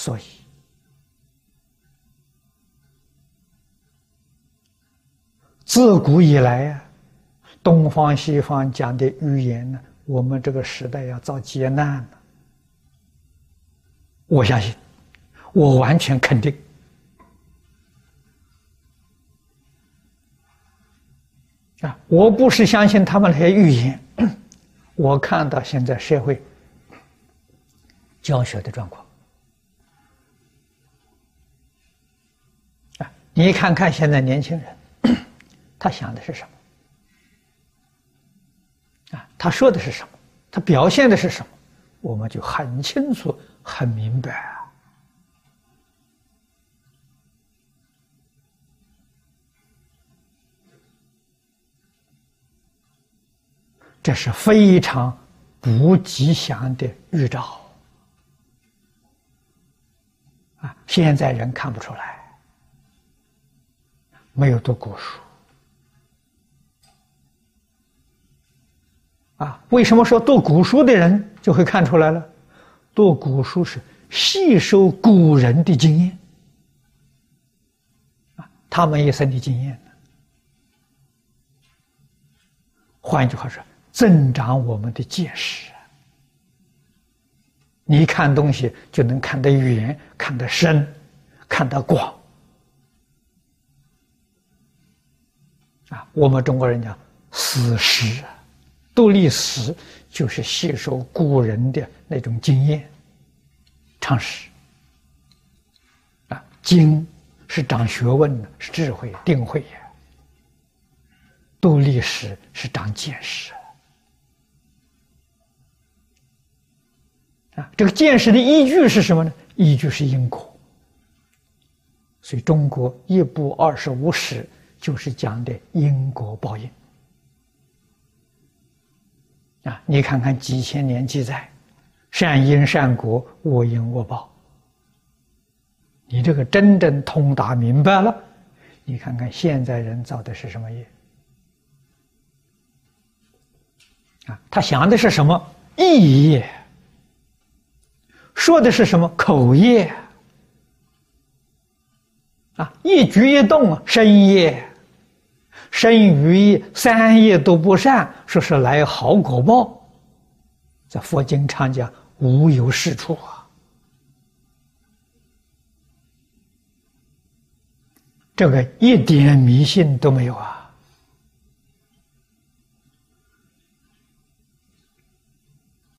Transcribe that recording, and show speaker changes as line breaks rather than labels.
所以，自古以来呀，东方西方讲的预言呢，我们这个时代要遭劫难了。我相信，我完全肯定。啊，我不是相信他们那些预言，我看到现在社会教学的状况。你看看现在年轻人，他想的是什么？啊，他说的是什么？他表现的是什么？我们就很清楚、很明白啊。这是非常不吉祥的预兆啊！现在人看不出来，没有读古书啊。为什么说读古书的人就会看出来了？读古书是吸收古人的经验啊，他们一生的经验。换一句话说。增长我们的见识，你看东西就能看得远、看得深、看得广。啊，我们中国人讲史实，读历史就是吸收古人的那种经验、常识。啊，经是长学问的，是智慧、定慧也；读历史是长见识。啊这个见识的依据是什么呢？依据是因果。所以中国一部二十五史就是讲的因果报应。啊，你看看几千年记载，善因善果，恶因恶报。你这个真正通达明白了，你看看现在人造的是什么业？啊，他想的是什么意业？说的是什么口业啊？一举一动身业，生于三业都不善，说是来好果报。在佛经常讲无有是处啊，这个一点迷信都没有啊。